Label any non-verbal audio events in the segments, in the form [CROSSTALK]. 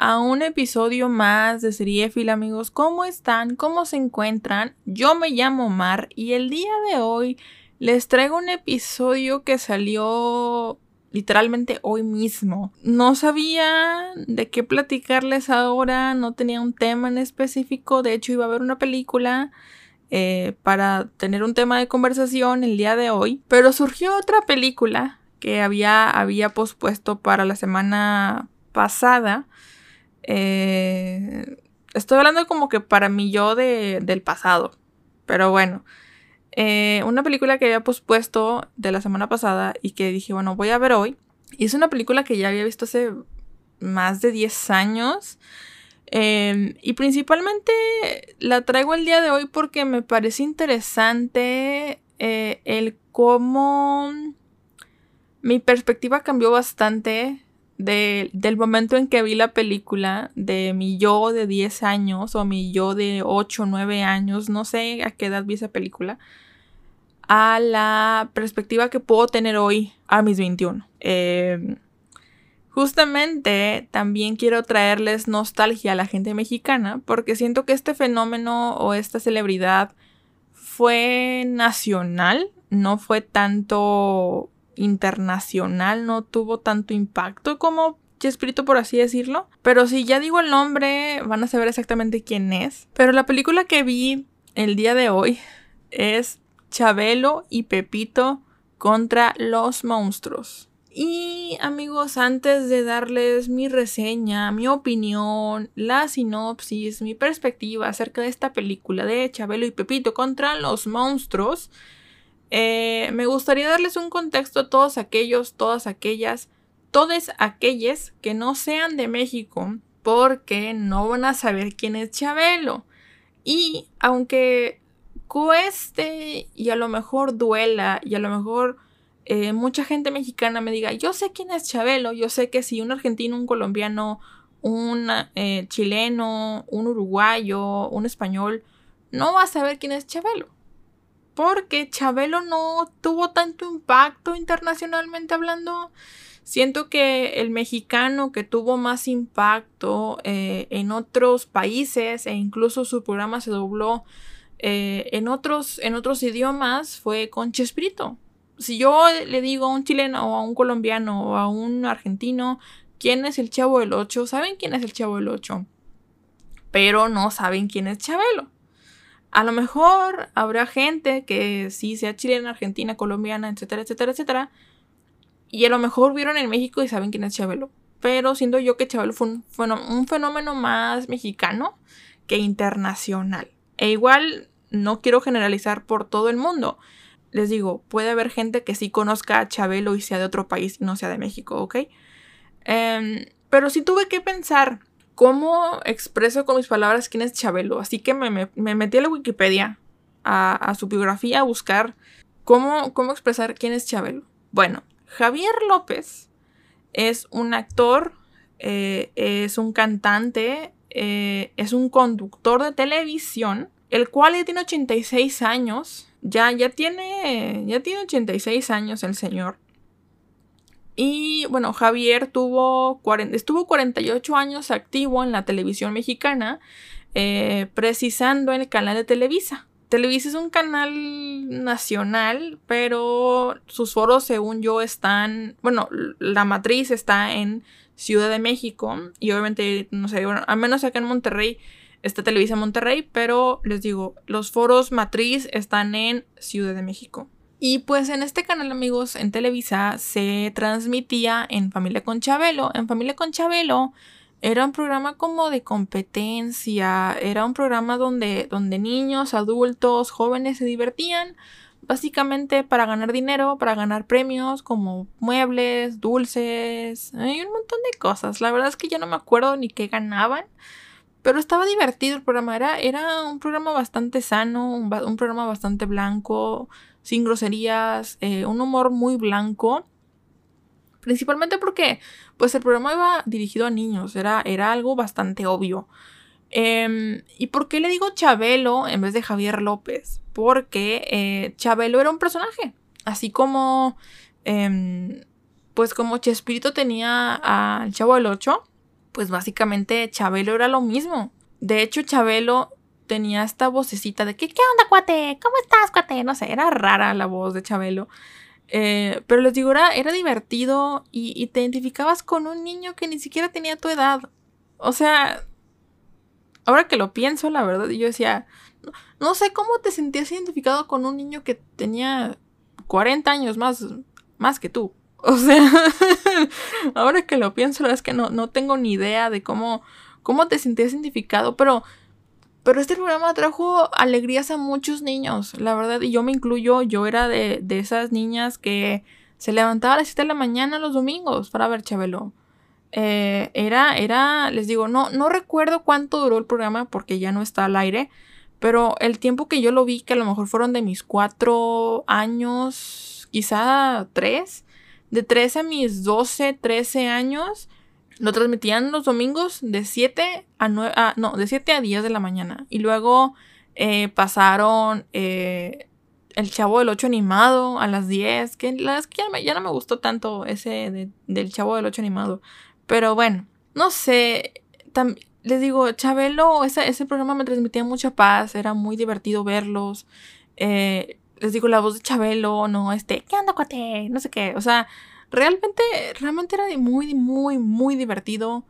a un episodio más de Seriéfil, amigos. ¿Cómo están? ¿Cómo se encuentran? Yo me llamo Mar y el día de hoy les traigo un episodio que salió literalmente hoy mismo. No sabía de qué platicarles ahora, no tenía un tema en específico, de hecho iba a ver una película. Eh, para tener un tema de conversación el día de hoy, pero surgió otra película que había, había pospuesto para la semana pasada eh, estoy hablando como que para mí yo de, del pasado. Pero bueno. Eh, una película que había pospuesto de la semana pasada y que dije, bueno, voy a ver hoy. Y es una película que ya había visto hace más de 10 años. Em, y principalmente la traigo el día de hoy porque me parece interesante eh, el cómo mi perspectiva cambió bastante del momento en que vi la película, de mi yo de 10 años o mi yo de 8 o 9 años, no sé a qué edad vi esa película, a la perspectiva que puedo tener hoy a mis 21. Em, justamente también quiero traerles nostalgia a la gente mexicana porque siento que este fenómeno o esta celebridad fue nacional, no fue tanto internacional no tuvo tanto impacto como Chespirito, por así decirlo. Pero si ya digo el nombre, van a saber exactamente quién es. Pero la película que vi el día de hoy es Chabelo y Pepito contra los monstruos. Y amigos, antes de darles mi reseña, mi opinión, la sinopsis, mi perspectiva acerca de esta película de Chabelo y Pepito contra los monstruos, eh, me gustaría darles un contexto a todos aquellos, todas aquellas, todos aquellos que no sean de México, porque no van a saber quién es Chabelo. Y aunque cueste y a lo mejor duela y a lo mejor eh, mucha gente mexicana me diga, yo sé quién es Chabelo, yo sé que si un argentino, un colombiano, un eh, chileno, un uruguayo, un español, no va a saber quién es Chabelo porque Chabelo no tuvo tanto impacto internacionalmente hablando. Siento que el mexicano que tuvo más impacto eh, en otros países e incluso su programa se dobló eh, en, otros, en otros idiomas fue con Chespirito. Si yo le digo a un chileno o a un colombiano o a un argentino quién es el Chavo del Ocho, saben quién es el Chavo del Ocho, pero no saben quién es Chabelo. A lo mejor habrá gente que sí sea chilena, argentina, colombiana, etcétera, etcétera, etcétera. Y a lo mejor vieron en México y saben quién es Chabelo. Pero siento yo que Chabelo fue un, fenómeno más mexicano que internacional. E igual no quiero generalizar por todo el mundo. Les digo, puede haber gente que sí conozca a Chabelo y sea de otro país y no sea de México, ¿ok? Em, pero sí tuve que pensar ¿Cómo expreso con mis palabras quién es Chabelo? Así que me, metí a la Wikipedia, a, su biografía, a buscar cómo, cómo expresar quién es Chabelo. Bueno, Javier López es un actor, eh, es un cantante, eh, es un conductor de televisión, el cual ya tiene 86 años. Ya, ya tiene, ya tiene 86 años el señor. Y bueno, Javier tuvo estuvo 48 años activo en la televisión mexicana, eh, precisando en el canal de Televisa. Televisa es un canal nacional, pero sus foros, según yo, están, bueno, la matriz está en Ciudad de México y obviamente, no sé, bueno, al menos acá en Monterrey está Televisa Monterrey, pero les digo, los foros matriz están en Ciudad de México. Y pues en este canal, amigos, en Televisa se transmitía en Familia con Chabelo. En Familia con Chabelo era un programa como de competencia, era un programa donde, donde niños, adultos, jóvenes se divertían básicamente para ganar dinero, para ganar premios como muebles, dulces y un montón de cosas. La verdad es que ya no me acuerdo ni qué ganaban, Pero estaba divertido el programa. Era, era un programa bastante sano, un, programa bastante blanco, sin groserías, eh, un humor muy blanco. Principalmente porque, pues, el programa iba dirigido a niños. Era, era algo bastante obvio. Em, ¿Y por qué le digo Chabelo en vez de Javier López? Porque eh, Chabelo era un personaje. Así como, em, pues como Chespirito tenía al Chavo del Ocho, pues básicamente Chabelo era lo mismo. De hecho, Chabelo tenía esta vocecita de ¿qué, qué onda, cuate? ¿Cómo estás, cuate? No sé, era rara la voz de Chabelo. Eh, pero les digo, era, divertido y, te identificabas con un niño que ni siquiera tenía tu edad. O sea, ahora que lo pienso, la verdad, yo decía, no, sé cómo te sentías identificado con un niño que tenía 40 años más, más que tú. [LAUGHS] O sea, ahora que lo pienso, la verdad es que no, no tengo ni idea de cómo, cómo te sentías identificado, pero, pero este programa trajo alegrías a muchos niños, la verdad, y yo me incluyo, yo era de, de esas niñas que se levantaba a las 7 de la mañana los domingos para ver Chabelo. Eh, era, era, les digo, no, no recuerdo cuánto duró el programa porque ya no está al aire, pero el tiempo que yo lo vi, que a lo mejor fueron de mis cuatro años, quizá tres, de tres a mis doce, trece años, lo transmitían los domingos de 7 a 9, ah, no, de 7 a 10 de la mañana. Y luego eh, pasaron eh, El Chavo del 8 animado a las 10, que la es que ya, no me gustó tanto ese del Chavo del 8 animado. Pero bueno, no sé. les digo, Chabelo, ese, programa me transmitía mucha paz, era muy divertido verlos. Eh, les digo, la voz de Chabelo, no, este, ¿qué onda, cuate? No sé qué. O sea, realmente, realmente era muy, muy, muy divertido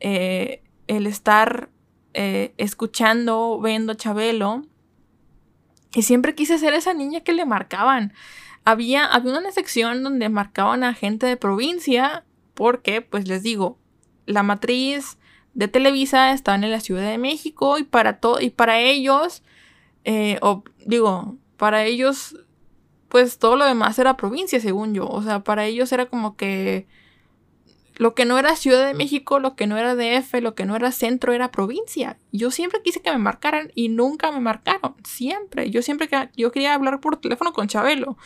eh, el estar eh, escuchando, viendo a Chabelo. Y siempre quise ser esa niña que le marcaban. Había, había una sección donde marcaban a gente de provincia porque, pues les digo, la matriz de Televisa está en la Ciudad de México y para, todo y para ellos, eh, o digo, para ellos, pues todo lo demás era provincia, según yo. O sea, para ellos era como que lo que no era Ciudad de México, lo que no era DF, lo que no era centro era provincia. Yo siempre quise que me marcaran y nunca me marcaron. Siempre. Yo siempre que yo quería hablar por teléfono con Chabelo.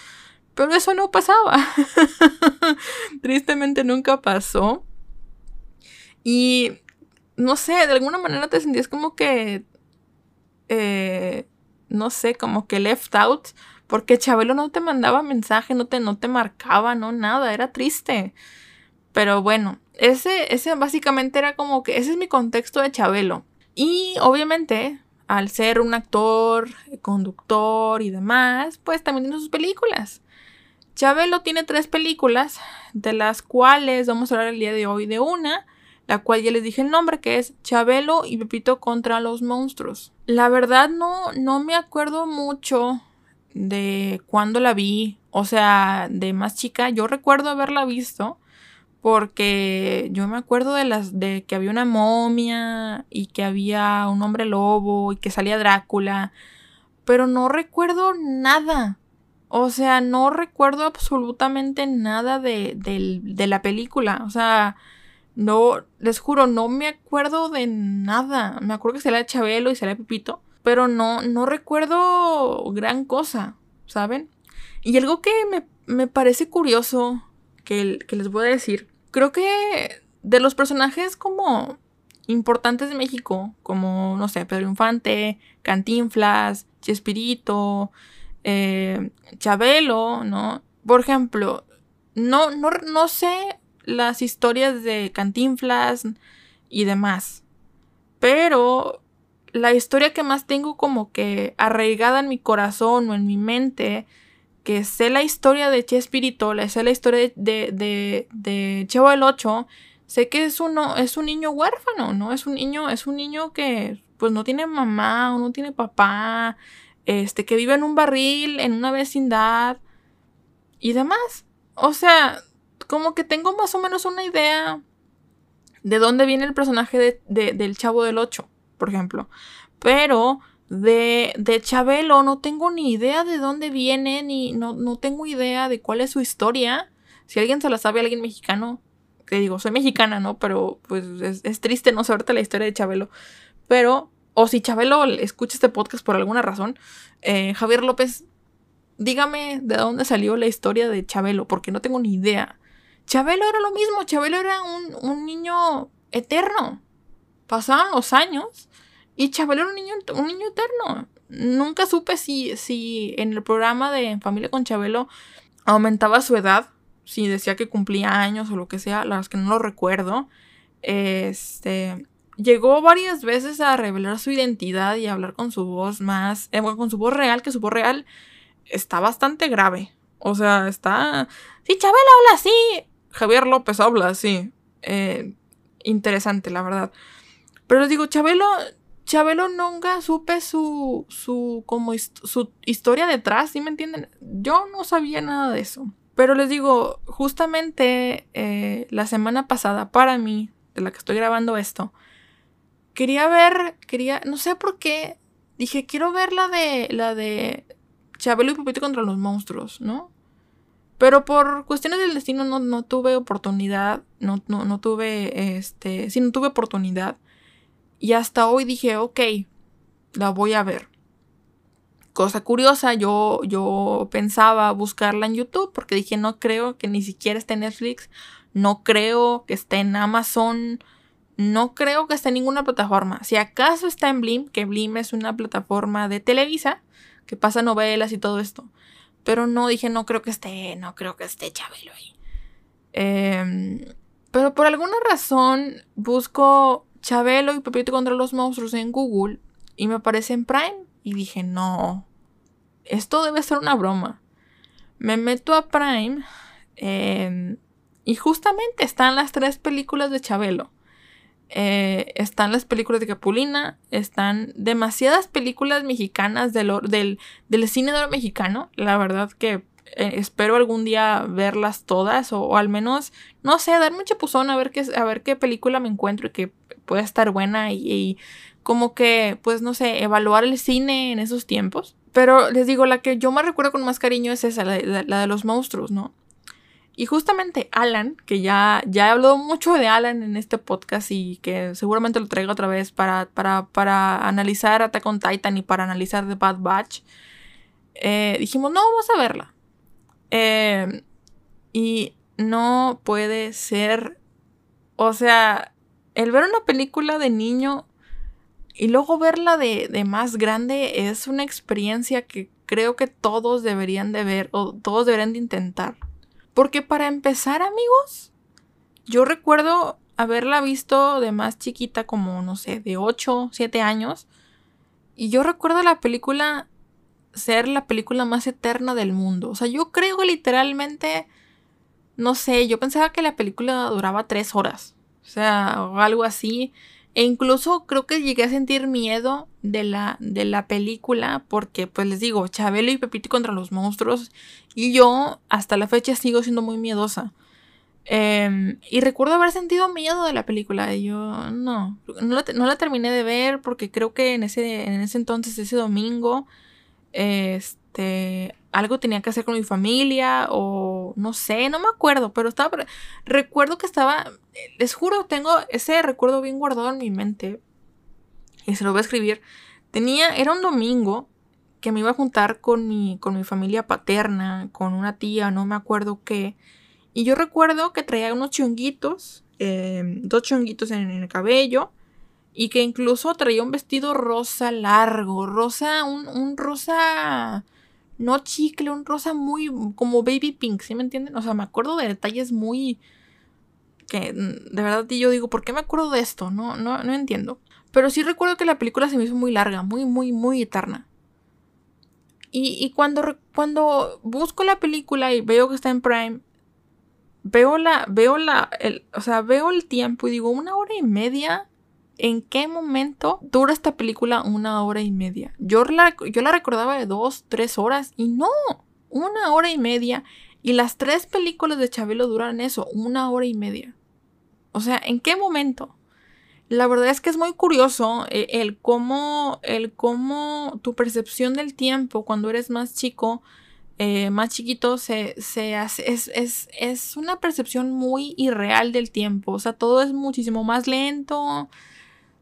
Pero eso no pasaba. [LAUGHS] Tristemente nunca pasó. Y no sé, de alguna manera te sentías como que... Eh, no sé, como que left out. Porque Chabelo no te mandaba mensaje, no te, no te marcaba, no nada, era triste. Pero bueno, ese, ese básicamente era como que ese es mi contexto de Chabelo. Y obviamente, al ser un actor, conductor y demás, pues también tiene sus películas. Chabelo tiene tres películas, de las cuales vamos a hablar el día de hoy de una, la cual ya les dije el nombre, que es Chabelo y Pepito contra los monstruos. La verdad no, no me acuerdo mucho de cuándo la vi, o sea, de más chica. Yo recuerdo haberla visto porque yo me acuerdo de las de que había una momia y que había un hombre lobo y que salía Drácula, pero no recuerdo nada. O sea, no recuerdo absolutamente nada de, la película. O sea, no, les juro, no me acuerdo de nada. Me acuerdo que salía Chabelo y salía Pepito. Pero no, no recuerdo gran cosa, ¿saben? Y algo que me, parece curioso que, que les voy a decir. Creo que de los personajes como importantes de México, como, no sé, Pedro Infante, Cantinflas, Chespirito, eh, Chabelo, ¿no? Por ejemplo, no, no, no sé las historias de Cantinflas y demás, pero la historia que más tengo como que arraigada en mi corazón o en mi mente, que sé la historia de Chespirito, sé la historia de, de, de, Chavo el 8, sé que es, uno, es un niño huérfano, ¿no? Es un niño, es un niño que pues no tiene mamá o no tiene papá, este, que vive en un barril, en una vecindad y demás. O sea, como que tengo más o menos una idea de dónde viene el personaje de, del Chavo del 8, por ejemplo. Pero de, de Chabelo no tengo ni idea de dónde viene, ni no, no tengo idea de cuál es su historia. Si alguien se la sabe, alguien mexicano, te digo, soy mexicana, ¿no? Pero pues es, es triste no saberte la historia de Chabelo. pero, o si Chabelo escucha este podcast por alguna razón, eh, Javier López, dígame de dónde salió la historia de Chabelo, porque no tengo ni idea. Chabelo era lo mismo, Chabelo era un, un niño eterno. Pasaban los años y Chabelo era un niño, un niño eterno. Nunca supe si, si en el programa de Familia con Chabelo aumentaba su edad, si decía que cumplía años o lo que sea, la verdad es que no lo recuerdo. Este llegó varias veces a revelar su identidad y a hablar con su voz más, eh, con su voz real, que su voz real está bastante grave. O sea, está... Sí, Chabelo habla así. Javier López habla así. Eh, interesante, la verdad. Pero les digo, Chabelo, Chabelo nunca supe su, su, como su historia detrás, ¿sí me entienden? Yo no sabía nada de eso. Pero les digo, justamente eh, la semana pasada, para mí, de la que estoy grabando esto, quería ver, quería, no sé por qué, dije, quiero ver la de, la de Chabelo y Pepito contra los monstruos, ¿no? Pero por cuestiones del destino no, tuve oportunidad, no, no, no, tuve, este, sí, no tuve oportunidad. Y hasta hoy dije, ok, la voy a ver. Cosa curiosa, yo, yo pensaba buscarla en YouTube porque dije, no creo que ni siquiera esté en Netflix, no creo que esté en Amazon, no creo que esté en ninguna plataforma. Si acaso está en Blim, que Blim es una plataforma de Televisa que pasa novelas y todo esto. Pero no dije, no creo que esté, no creo que esté Chabelo ahí. Em, pero por alguna razón busco Chabelo y Pepito contra los monstruos en Google y me aparece en Prime. Y dije, no, esto debe ser una broma. Me meto a Prime em, y justamente están las tres películas de Chabelo. Eh, están las películas de Capulina, están demasiadas películas mexicanas del, del, del cine de oro mexicano. La verdad que espero algún día verlas todas o, al menos, no sé, darme un chapuzón a ver, qué, a ver qué película me encuentro y que pueda estar buena y, como que, pues no sé, evaluar el cine en esos tiempos. Pero les digo, la que yo más recuerdo con más cariño es esa, la de los monstruos, ¿no? Y justamente Alan, que ya, ya he hablado mucho de Alan en este podcast y que seguramente lo traigo otra vez para, para, para analizar Attack on Titan y para analizar The Bad Batch, eh, dijimos, no, vamos a verla. Eh, y no puede ser, o sea, el ver una película de niño y luego verla de, de más grande es una experiencia que creo que todos deberían de ver o todos deberían de intentar. Porque para empezar, amigos, yo recuerdo haberla visto de más chiquita, como, no sé, de 8, 7 años. Y yo recuerdo la película ser la película más eterna del mundo. O sea, yo creo literalmente, no sé, yo pensaba que la película duraba 3 horas. O sea, o algo así. E incluso creo que llegué a sentir miedo de la, de la película porque, pues les digo, Chabelo y Pepito contra los monstruos y yo hasta la fecha sigo siendo muy miedosa. Em, y recuerdo haber sentido miedo de la película. Y yo no, no la, terminé de ver porque creo que en ese, en ese entonces, ese domingo, este, algo tenía que hacer con mi familia o no sé, no me acuerdo, pero estaba, recuerdo que estaba, les juro, tengo ese recuerdo bien guardado en mi mente y se lo voy a escribir. Tenía, era un domingo que me iba a juntar con mi, con mi familia paterna, con una tía, no me acuerdo qué. Y yo recuerdo que traía unos chonguitos, em, dos chonguitos en, el cabello, y que incluso traía un vestido rosa largo, rosa, un, un rosa, no chicle, un rosa muy como baby pink, ¿sí me entienden? O sea, me acuerdo de detalles muy... que de verdad yo digo, ¿por qué me acuerdo de esto? No, no, no entiendo. Pero sí recuerdo que la película se me hizo muy larga, muy, muy, muy eterna. Y, cuando, cuando busco la película y veo que está en Prime, veo la, veo la, el, o sea, veo el tiempo y digo, una hora y media. ¿En qué momento dura esta película una hora y media? Yo la, yo la recordaba de dos, tres horas y no, una hora y media. Y las tres películas de Chabelo duran eso, una hora y media. O sea, ¿en qué momento? La verdad es que es muy curioso eh, el, cómo, el cómo tu percepción del tiempo cuando eres más chico, eh, más chiquito, se, se hace, es, es, es, una percepción muy irreal del tiempo. O sea, todo es muchísimo más lento.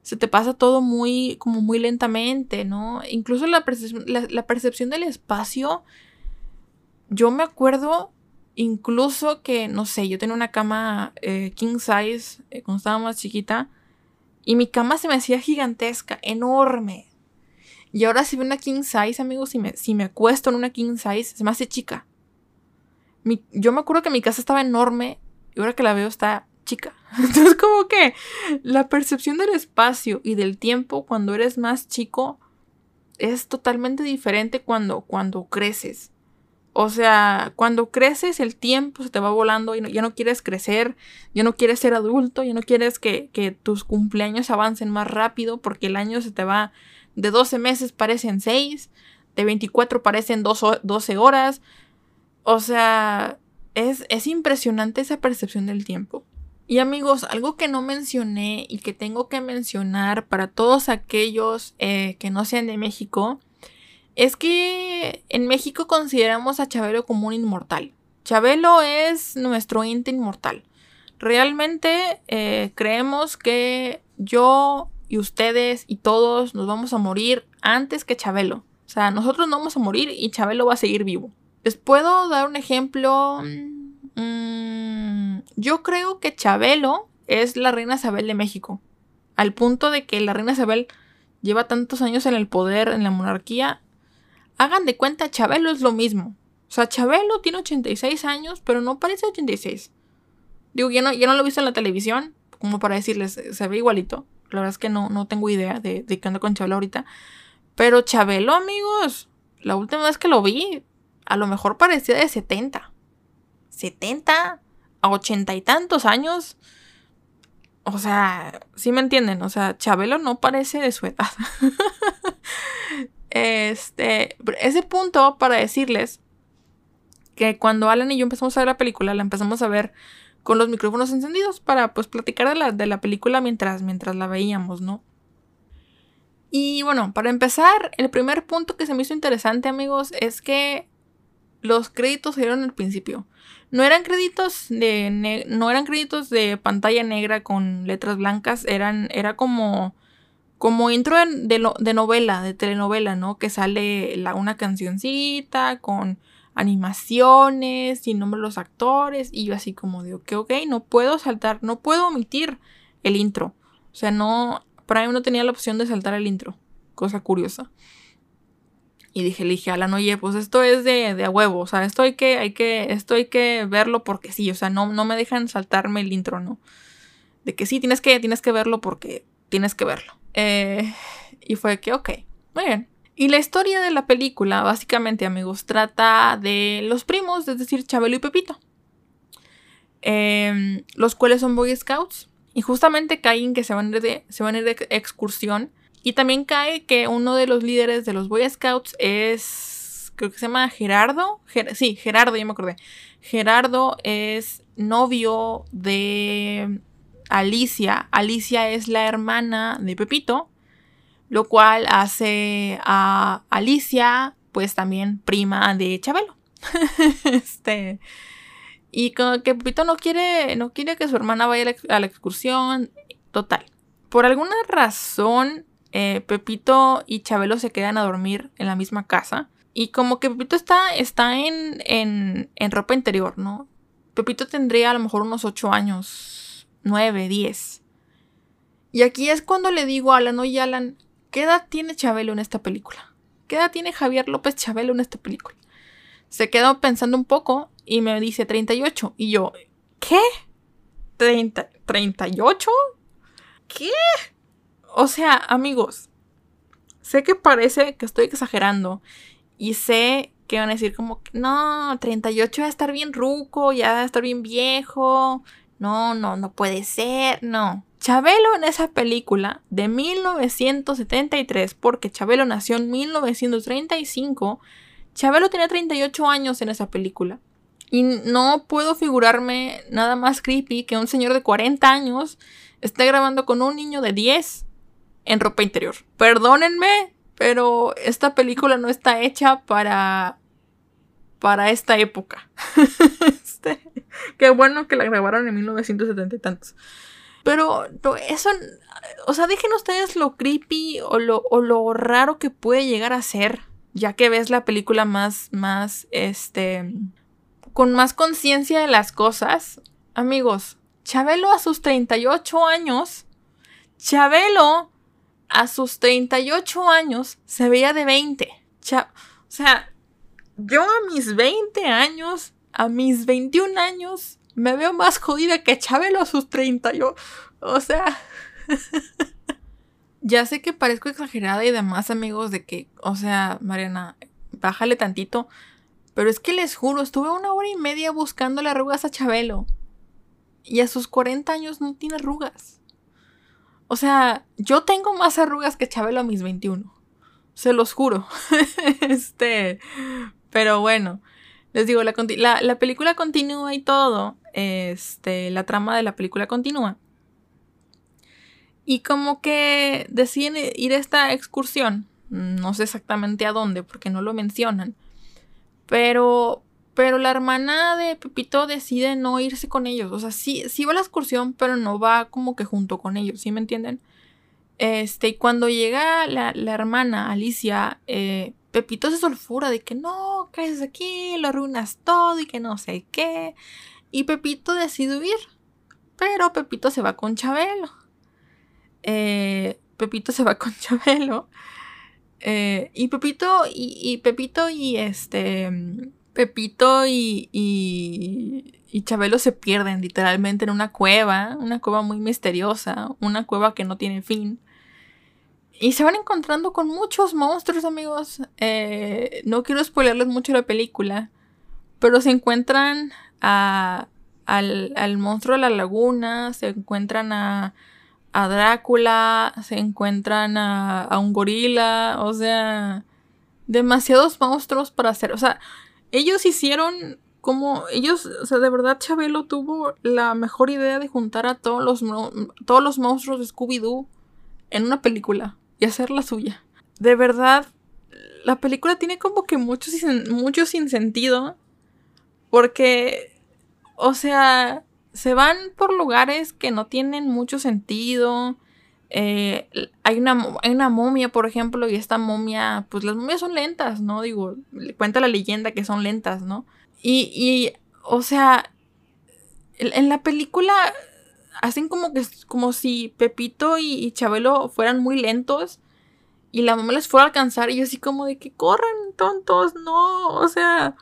Se te pasa todo muy, como muy lentamente, ¿no? Incluso la, percepción, del espacio, yo me acuerdo incluso que, no sé, yo tenía una cama eh, king size eh, cuando estaba más chiquita y mi cama se me hacía gigantesca, enorme. Y ahora si veo una king size, amigos, si me, si me acuesto en una king size, se me hace chica. yo me acuerdo que mi casa estaba enorme y ahora que la veo está chica. [LAUGHS] Entonces como que la percepción del espacio y del tiempo cuando eres más chico es totalmente diferente cuando, cuando creces. O sea, cuando creces el tiempo se te va volando y ya no quieres crecer, ya no quieres ser adulto, ya no quieres que, tus cumpleaños avancen más rápido porque el año se te va de 12 meses parecen 6, de 24 parecen 12 horas. O sea, es, es impresionante esa percepción del tiempo. Y amigos, algo que no mencioné y que tengo que mencionar para todos aquellos eh, que no sean de México es que en México consideramos a Chabelo como un inmortal. Chabelo es nuestro ente inmortal. Realmente eh, creemos que yo y ustedes y todos nos vamos a morir antes que Chabelo. O sea, nosotros no vamos a morir y Chabelo va a seguir vivo. Les puedo dar un ejemplo. Mm, yo creo que Chabelo es la reina Isabel de México. Al punto de que la reina Isabel lleva tantos años en el poder, en la monarquía, Hagan de cuenta, Chabelo es lo mismo. O sea, Chabelo tiene 86 años, pero no parece 86. Digo, ya no, ya no lo he visto en la televisión, como para decirles, se ve igualito. La verdad es que no, no tengo idea de, de qué anda con Chabelo ahorita. Pero Chabelo, amigos, la última vez que lo vi, a lo mejor parecía de 70. 70 a 80 y tantos años. O sea, sí me entienden. O sea, Chabelo no parece de su edad. [LAUGHS] Este, ese punto para decirles que cuando Alan y yo empezamos a ver la película, la empezamos a ver con los micrófonos encendidos para pues platicar de la, de la película mientras, mientras la veíamos, ¿no? Y bueno, para empezar, el primer punto que se me hizo interesante, amigos, es que los créditos se dieron al principio. No eran créditos de no eran créditos de pantalla negra con letras blancas, eran era como como intro de, de, novela, de telenovela, ¿no? Que sale la, una cancioncita con animaciones y nombre de los actores y yo así como digo, que ok, no puedo saltar, no puedo omitir el intro. O sea, no, para mí no tenía la opción de saltar el intro, cosa curiosa. Y dije, le dije, Alan, oye, pues esto es de, de a huevo, o sea, esto hay que, hay que, esto hay que verlo porque sí, o sea, no, no me dejan saltarme el intro, ¿no? De que sí, tienes que, tienes que verlo porque tienes que verlo. Eh, y fue que, ok, muy bien. Y la historia de la película, básicamente, amigos, trata de los primos, es decir, Chabelo y Pepito. Em, los cuales son Boy Scouts. Y justamente caen que se van, de, se van a ir de excursión. Y también cae que uno de los líderes de los Boy Scouts es. Creo que se llama Gerardo. sí, Gerardo, ya me acordé. Gerardo es novio de Alicia. Alicia es la hermana de Pepito, lo cual hace a Alicia pues también prima de Chabelo. [LAUGHS] este y como que Pepito no quiere no quiere que su hermana vaya a la, excursión, total. Por alguna razón eh, Pepito y Chabelo se quedan a dormir en la misma casa. Y como que Pepito está, está en, en, en ropa interior, ¿no? Pepito tendría a lo mejor unos 8 años, 9, 10. Y aquí es cuando le digo a Alan, oye Alan, ¿qué edad tiene Chabelo en esta película? ¿Qué edad tiene Javier López Chabelo en esta película? Se quedó pensando un poco y me dice 38. Y yo, ¿qué? ¿30, ¿38? ¿Qué? O sea, amigos, sé que parece que estoy exagerando y sé que van a decir como, no, 38 va a estar bien ruco, ya va a estar bien viejo, no, no, no puede ser, no. Chabelo en esa película de 1973, porque Chabelo nació en 1935, Chabelo tenía 38 años en esa película. Y no puedo figurarme nada más creepy que un señor de 40 años esté grabando con un niño de 10 en ropa interior. Perdónenme, pero esta película no está hecha para para esta época. [LAUGHS] este, qué bueno que la grabaron en 1970 y tantos. Pero eso, o sea, dejen ustedes lo creepy o lo, o lo raro que puede llegar a ser, ya que ves la película más, más, este, con más conciencia de las cosas. Amigos, Chabelo a sus 38 años, Chabelo a sus 38 años se veía de 20. o sea, yo a mis 20 años, a mis 21 años, me veo más jodida que Chabelo a sus 30. Yo, o sea, [LAUGHS] ya sé que parezco exagerada y demás, amigos, de que, o sea, Mariana, bájale tantito. Pero es que les juro, estuve una hora y media buscando las arrugas a Chabelo. Y a sus 40 años no tiene arrugas. O sea, yo tengo más arrugas que Chabelo a mis 21. Se los juro. [LAUGHS] este. Pero bueno. Les digo, la, la, película continúa y todo. Este. La trama de la película continúa. Y como que deciden ir a esta excursión. No sé exactamente a dónde, porque no lo mencionan. Pero. Pero la hermana de Pepito decide no irse con ellos. O sea, sí, sí va a la excursión, pero no va como que junto con ellos, ¿sí me entienden? Este, y cuando llega la, hermana Alicia, eh, Pepito se sulfura de que no, caes aquí, lo arruinas todo y que no sé qué. Y Pepito decide huir. Pero Pepito se va con Chabelo. Eh, Pepito se va con [LAUGHS] Chabelo. Eh, y Pepito y, Pepito y este Pepito y, y, Chabelo se pierden literalmente en una cueva, una cueva muy misteriosa, una cueva que no tiene fin. Y se van encontrando con muchos monstruos, amigos. Eh, no quiero spoilerles mucho la película, pero se encuentran al, al monstruo de la laguna, se encuentran a, a Drácula, se encuentran a, a, un gorila, o sea, demasiados monstruos para hacer, o sea, ellos hicieron como ellos, o sea, de verdad Chabelo tuvo la mejor idea de juntar a todos los, todos los monstruos de Scooby-Doo en una película y hacer la suya. De verdad, la película tiene como que mucho, mucho sin sentido porque, o sea, se van por lugares que no tienen mucho sentido. Eh, hay, una, hay una momia, por ejemplo, y esta momia, pues las momias son lentas, ¿no? Digo, cuenta la leyenda que son lentas, ¿no? Y, y o sea, en la película hacen como que como si Pepito y, Chabelo fueran muy lentos y la mamá les fuera a alcanzar y así como de que corran, tontos, no, o sea,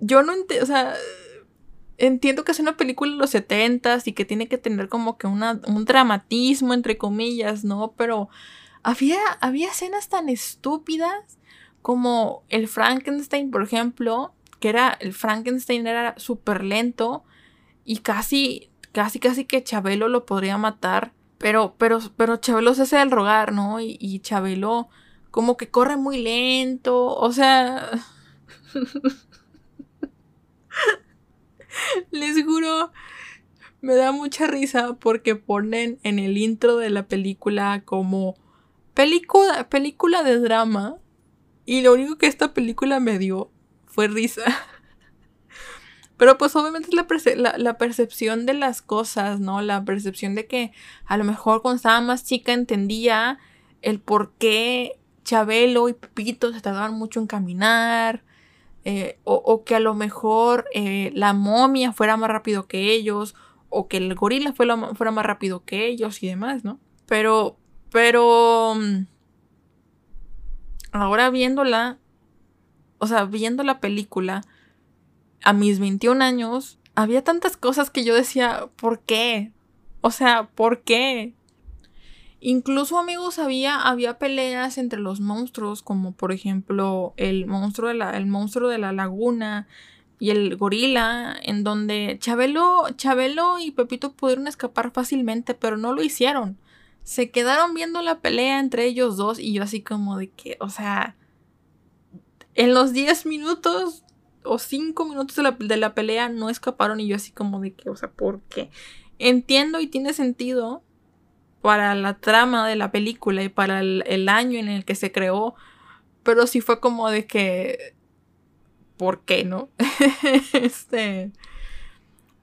yo no entiendo, o sea, entiendo que es una película de los setentas y que tiene que tener como que una, un dramatismo, entre comillas, ¿no? Pero había, había escenas tan estúpidas como el Frankenstein, por ejemplo, que era, el Frankenstein era súper lento y casi, casi, casi que Chabelo lo podría matar. Pero, pero, pero Chabelo se hace el rogar, ¿no? Y, y Chabelo como que corre muy lento, o sea... [LAUGHS] [LAUGHS] Les juro, me da mucha risa porque ponen en el intro de la película como película, película de drama. Y lo único que esta película me dio fue risa. [LAUGHS] Pero pues obviamente es la, la, percepción de las cosas, ¿no? La percepción de que a lo mejor cuando estaba más chica entendía el por qué Chabelo y Pepito se tardaban mucho en caminar. Eh, o, que a lo mejor eh, la momia fuera más rápido que ellos, o que el gorila fuera, fuera más rápido que ellos y demás, ¿no? Pero, pero... Mm, ahora viéndola, o sea, viendo la película, a mis 21 años, había tantas cosas que yo decía, ¿por qué? O sea, ¿por qué? Incluso, amigos, había, había peleas entre los monstruos, como por ejemplo el monstruo de la, el monstruo de la laguna y el gorila, en donde Chabelo, Chabelo y Pepito pudieron escapar fácilmente, pero no lo hicieron. Se quedaron viendo la pelea entre ellos dos y yo así como de que, o sea, en los 10 minutos o 5 minutos de la, de la pelea no escaparon y yo así como de que, o sea, ¿por qué? Entiendo y tiene sentido para la trama de la película y para el, año en el que se creó, pero sí fue como de que, ¿por qué no? [LAUGHS] este,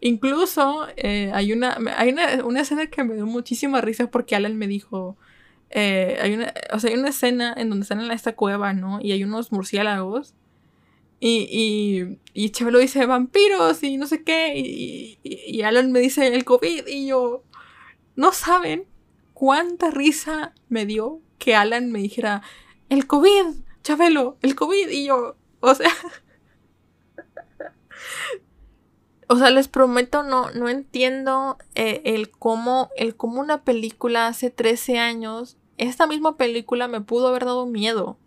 Incluso eh, hay, una, hay una, escena que me dio muchísima risa porque Alan me dijo, eh, hay, una, o sea, hay una escena en donde están en esta cueva, ¿no? Y hay unos murciélagos. Y, y, y dice vampiros y no sé qué. Y, Alan me dice el COVID. Y yo, no saben cuánta risa me dio que Alan me dijera el COVID, Chabelo, el COVID. Y yo, o sea... [LAUGHS] O sea, les prometo, no, no entiendo eh, el, cómo, el cómo una película hace 13 años, esta misma película me pudo haber dado miedo.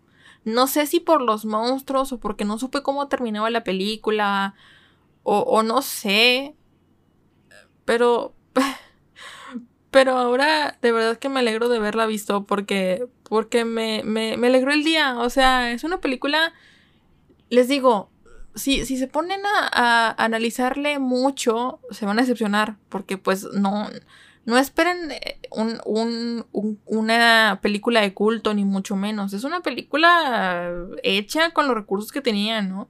No sé si por los monstruos o porque no supe cómo terminaba la película o, o no sé. Pero... [LAUGHS] Pero ahora de verdad que me alegro de haberla visto porque, porque me, me, me alegró el día. O sea, es una película, les digo, si, se ponen a, analizarle mucho, se van a decepcionar, porque pues no, no esperen eh, una película de culto, ni mucho menos. Es una película hecha con los recursos que tenían, ¿no?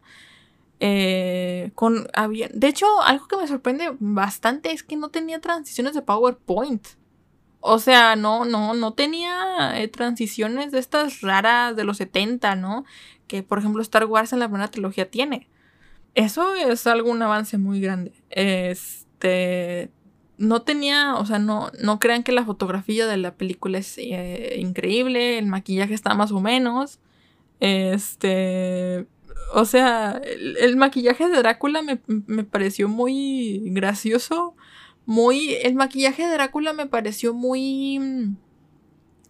Eh, con, de hecho, algo que me sorprende bastante es que no tenía transiciones de PowerPoint. O sea, no, no, no tenía eh, transiciones de estas raras de los 70, ¿no? Que por ejemplo Star Wars en la primera trilogía tiene. Eso es algún avance muy grande. Este. No tenía, o sea, no, no crean que la fotografía de la película es eh, increíble, el maquillaje está más o menos. Este. O sea, el, maquillaje de Drácula me, me, pareció muy gracioso. Muy. El maquillaje de Drácula me pareció muy.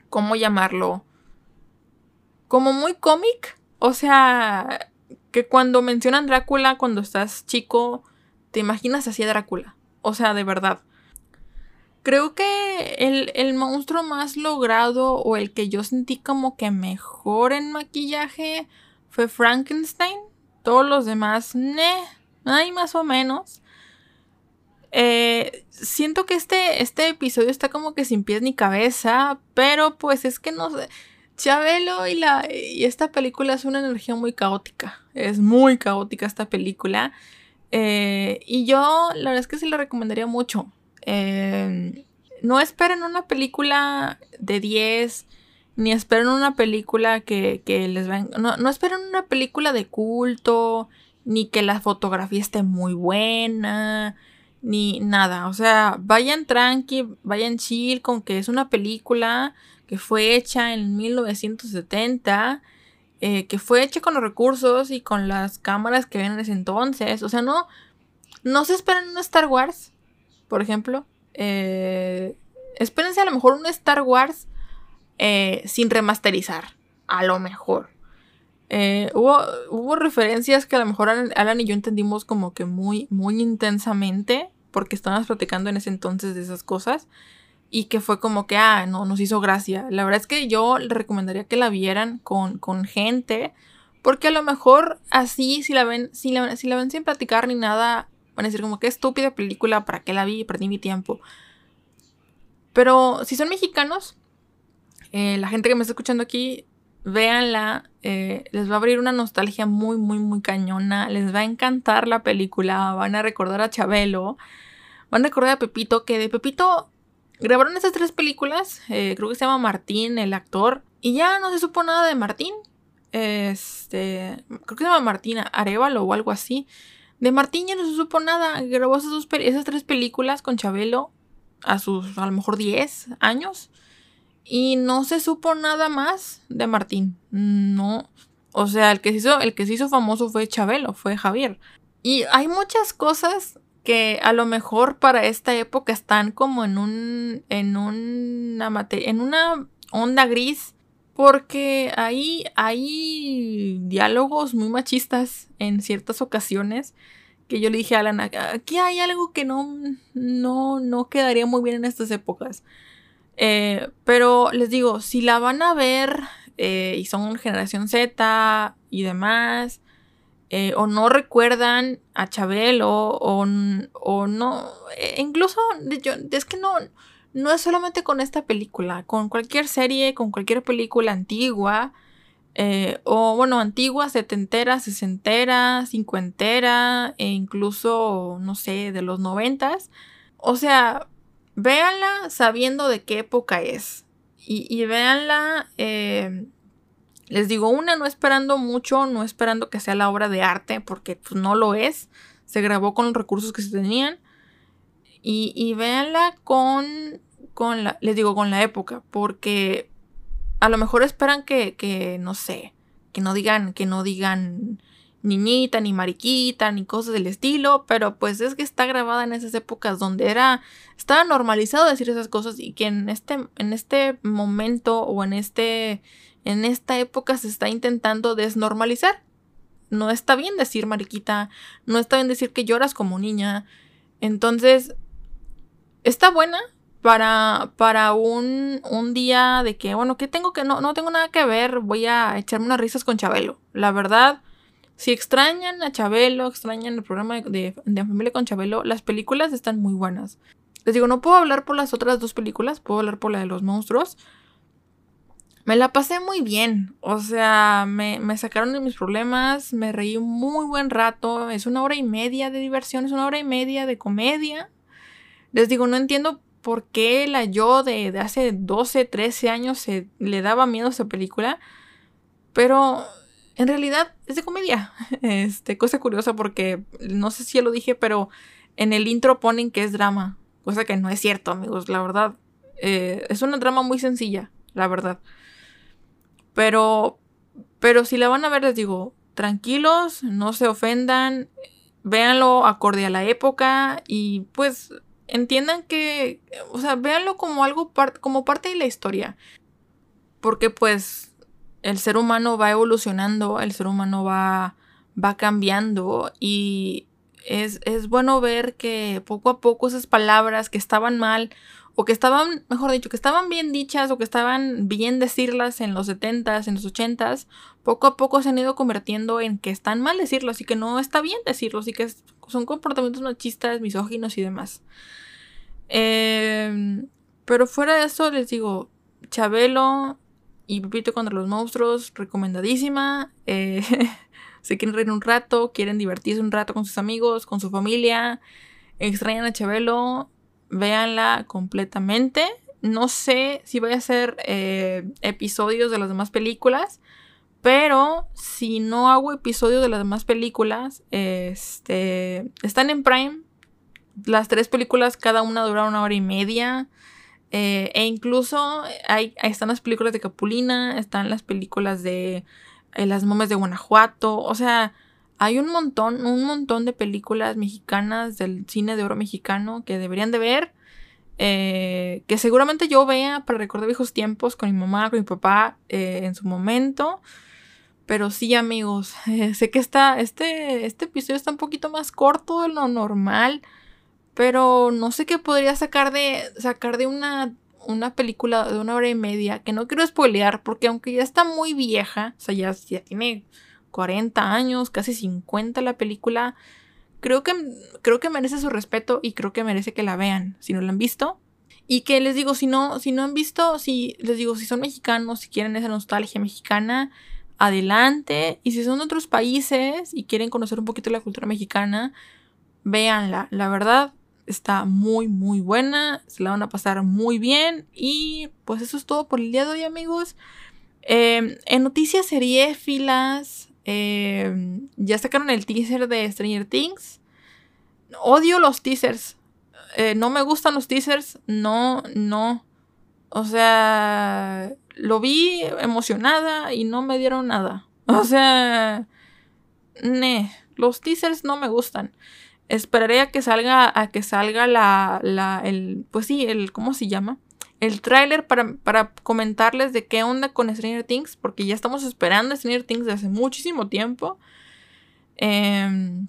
¿Cómo llamarlo? Como muy cómic. O sea, que cuando mencionan Drácula, cuando estás chico, te imaginas así a Drácula. O sea, de verdad. Creo que el, monstruo más logrado o el que yo sentí como que mejor en maquillaje fue Frankenstein. Todos los demás, ne, hay más o menos. Eh, siento que este, este episodio está como que sin pies ni cabeza, pero pues es que no sé. Chabelo y, la, y esta película es una energía muy caótica. Es muy caótica esta película. Eh, y yo, la verdad es que sí la recomendaría mucho. Eh, no esperen una película de 10, ni esperen una película que, les va no, no esperen una película de culto, ni que la fotografía esté muy buena, ni nada. O sea, vayan tranqui, vayan chill con que es una película que fue hecha en 1970, eh, que fue hecha con los recursos y con las cámaras que ven en ese entonces. O sea, no, no se esperan un Star Wars, por ejemplo. Eh, espérense a lo mejor un Star Wars eh, sin remasterizar, a lo mejor. hubo, hubo referencias que a lo mejor Alan y yo entendimos como que muy, muy intensamente, porque estábamos platicando en ese entonces de esas cosas y que fue como que, ah, no, nos hizo gracia. La verdad es que yo le recomendaría que la vieran con, con gente, porque a lo mejor así, si la ven, si la, si la ven sin platicar ni nada, van a decir como que estúpida película, ¿para qué la vi? Perdí mi tiempo. Pero si son mexicanos, eh, la gente que me está escuchando aquí, véanla, eh, les va a abrir una nostalgia muy, muy, muy cañona, les va a encantar la película, van a recordar a Chabelo, van a recordar a Pepito, que de Pepito Grabaron esas tres películas, eh, creo que se llama Martín, el actor, y ya no se supo nada de Martín. Este, creo que se llama Martín Arevalo o algo así. De Martín ya no se supo nada. Grabó esas, esas tres películas con Chabelo a sus a lo mejor 10 años. Y no se supo nada más de Martín. No. O sea, el que se hizo, el que se hizo famoso fue Chabelo, fue Javier. Y hay muchas cosas que a lo mejor para esta época están como en un en una en una onda gris porque ahí hay diálogos muy machistas en ciertas ocasiones que yo le dije a Alan, aquí hay algo que no, no, no quedaría muy bien en estas épocas. Eh, pero les digo, si la van a ver eh, y son generación Z y demás, eh, o no recuerdan a Chabelo o, o no, incluso yo, es que no, no es solamente con esta película, con cualquier serie, con cualquier película antigua, o bueno, antigua, setentera, sesentera, cincuentera, e incluso, no sé, de los noventas. O sea, véanla sabiendo de qué época es. Y, y véanla, eh, les digo, una, no esperando mucho, no esperando que sea la obra de arte, porque pues, no lo es. Se grabó con los recursos que se tenían. Y, y véanla con, con la, les digo, con la época, porque a lo mejor esperan que, que, no sé, que no digan, que no digan niñita, ni mariquita, ni cosas del estilo, pero pues es que está grabada en esas épocas donde era, estaba normalizado decir esas cosas y que en este, en este momento o en este, en esta época se está intentando desnormalizar. No está bien decir mariquita, no está bien decir que lloras como niña. Entonces, está buena para, para un, un día de que, bueno, que tengo que, no, no tengo nada que ver, voy a echarme unas risas con Chabelo. La verdad, si extrañan a Chabelo, extrañan el programa de, de, Familia con Chabelo, las películas están muy buenas. Les digo, no puedo hablar por las otras dos películas, puedo hablar por la de los monstruos. Me la pasé muy bien, o sea, me, me sacaron de mis problemas, me reí un muy buen rato, es una hora y media de diversión, es una hora y media de comedia. Les digo, no entiendo por qué la yo de, de hace 12, 13 años se, le daba miedo a esa película, pero en realidad es de comedia. [LAUGHS] Este, cosa curiosa porque no sé si ya lo dije, pero en el intro ponen que es drama. Cosa que no es cierto, amigos, la verdad. Eh, es una drama muy sencilla, la verdad. Pero, pero si la van a ver, les digo, tranquilos, no se ofendan, véanlo acorde a la época y pues entiendan que, o sea, véanlo como algo, como parte de la historia. Porque pues el ser humano va evolucionando, el ser humano va, va cambiando y es, es, bueno ver que poco a poco esas palabras que estaban mal o que estaban, mejor dicho, que estaban bien dichas o que estaban bien decirlas en los 70s, en los 80s, poco a poco se han ido convirtiendo en que están mal decirlos y que no está bien decirlos y que son comportamientos machistas, misóginos y demás. Eh, pero fuera de eso, les digo, Chabelo y Pepito contra los monstruos, recomendadísima. Eh, [LAUGHS] se quieren reír un rato, quieren divertirse un rato con sus amigos, con su familia, extrañan a Chabelo, véanla completamente. No sé si voy a hacer eh, episodios de las demás películas, pero si no hago episodios de las demás películas, este, están en Prime. Las tres películas, cada una dura una hora y media. Eh, e incluso hay, están las películas de Capulina, están las películas de eh, Las momes de Guanajuato. O sea, hay un montón, un montón de películas mexicanas del cine de oro mexicano que deberían de ver. Eh, que seguramente yo vea para recordar viejos tiempos con mi mamá, con mi papá en su momento. Pero sí, amigos, [LAUGHS] sé que está, este, este episodio está un poquito más corto de lo normal. Pero no sé qué podría sacar de. sacar de una. una película de una hora y media. Que no quiero spoilear. Porque aunque ya está muy vieja. O sea, ya, ya tiene 40 años, casi 50 la película. Creo que, creo que merece su respeto y creo que merece que la vean. Si no la han visto. Y que les digo, si no, si no han visto, si les digo, si son mexicanos, si quieren esa nostalgia mexicana, adelante. Y si son de otros países y quieren conocer un poquito la cultura mexicana, véanla. La verdad, está muy muy buena, se la van a pasar muy bien y pues eso es todo por el día de hoy amigos. Eh, en noticias serie filas, eh, ya sacaron el teaser de Stranger Things. Odio los teasers. Eh, no me gustan los teasers. No, no. O sea, lo vi emocionada y no me dieron nada. [LAUGHS] O sea, ne, los teasers no me gustan esperaré a que salga, a que salga la, la, el, pues sí, el, ¿cómo se llama? El tráiler para, para comentarles de qué onda con Stranger Things, porque ya estamos esperando Stranger Things desde hace muchísimo tiempo. Em,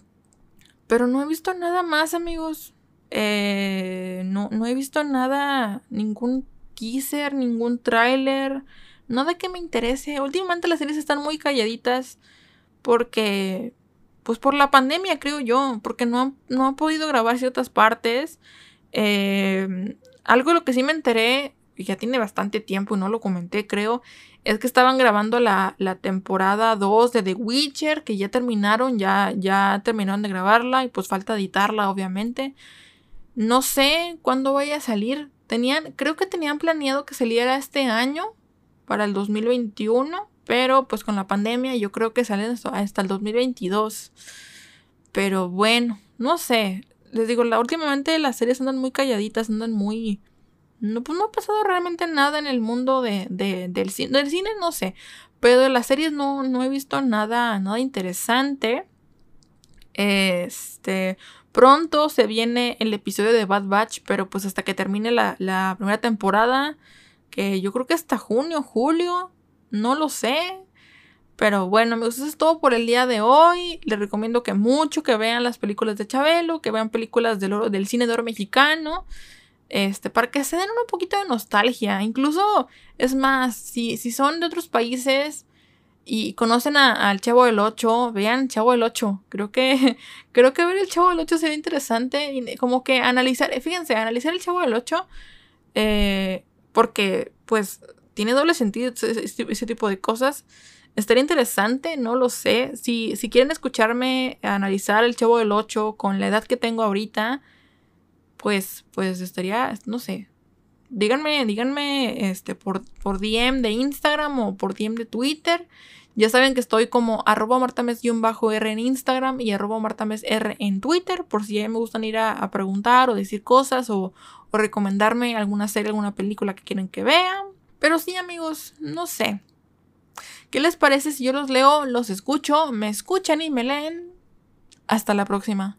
pero no he visto nada más, amigos. Eh, no, no he visto nada, ningún teaser, ningún tráiler, nada que me interese. Últimamente las series están muy calladitas porque pues por la pandemia, creo yo, porque no, no han podido grabar ciertas partes. Eh, algo de lo que sí me enteré ya tiene bastante tiempo y no lo comenté, creo, es que estaban grabando la, la temporada 2 de The Witcher, que ya terminaron, ya, ya terminaron de grabarla y pues falta editarla, obviamente. No sé cuándo vaya a salir. Tenían, creo que tenían planeado que saliera este año, para el 2021, pero pues con la pandemia yo creo que salen hasta el 2022. Pero bueno, no sé. Les digo, últimamente las series andan muy calladitas, andan muy no, pues no ha pasado realmente nada en el mundo de, del cine. Del cine no sé. Pero de las series no, no he visto nada, nada interesante. Este. Pronto se viene el episodio de Bad Batch. Pero pues hasta que termine la, la primera temporada. Que yo creo que hasta junio, julio. No lo sé. Pero bueno, amigos, eso es todo por el día de hoy. Les recomiendo que mucho que vean las películas de Chabelo, que vean películas del, del cine de oro mexicano. Este, para que se den un poquito de nostalgia. Incluso, es más, si, si son de otros países y conocen al Chavo del 8, vean Chavo del 8. Creo que, [LAUGHS] creo que ver el Chavo del 8 sería interesante. Y como que analizar, fíjense, analizar el Chavo del 8. Eh, porque, pues, tiene doble sentido ese, tipo de cosas. Estaría interesante, no lo sé. Si, si quieren escucharme analizar el Chavo del 8 con la edad que tengo ahorita pues, pues estaría, no sé. Díganme, díganme este, por, por DM de Instagram o por DM de Twitter. Ya saben que estoy como arroba martames-r en Instagram y arroba martames-r en Twitter. Por si me gustan ir a, preguntar o decir cosas o, o, recomendarme alguna serie, alguna película que quieren que vean. Pero sí, amigos, no sé. ¿Qué les parece si yo los leo, los escucho, me escuchan y me leen? Hasta la próxima.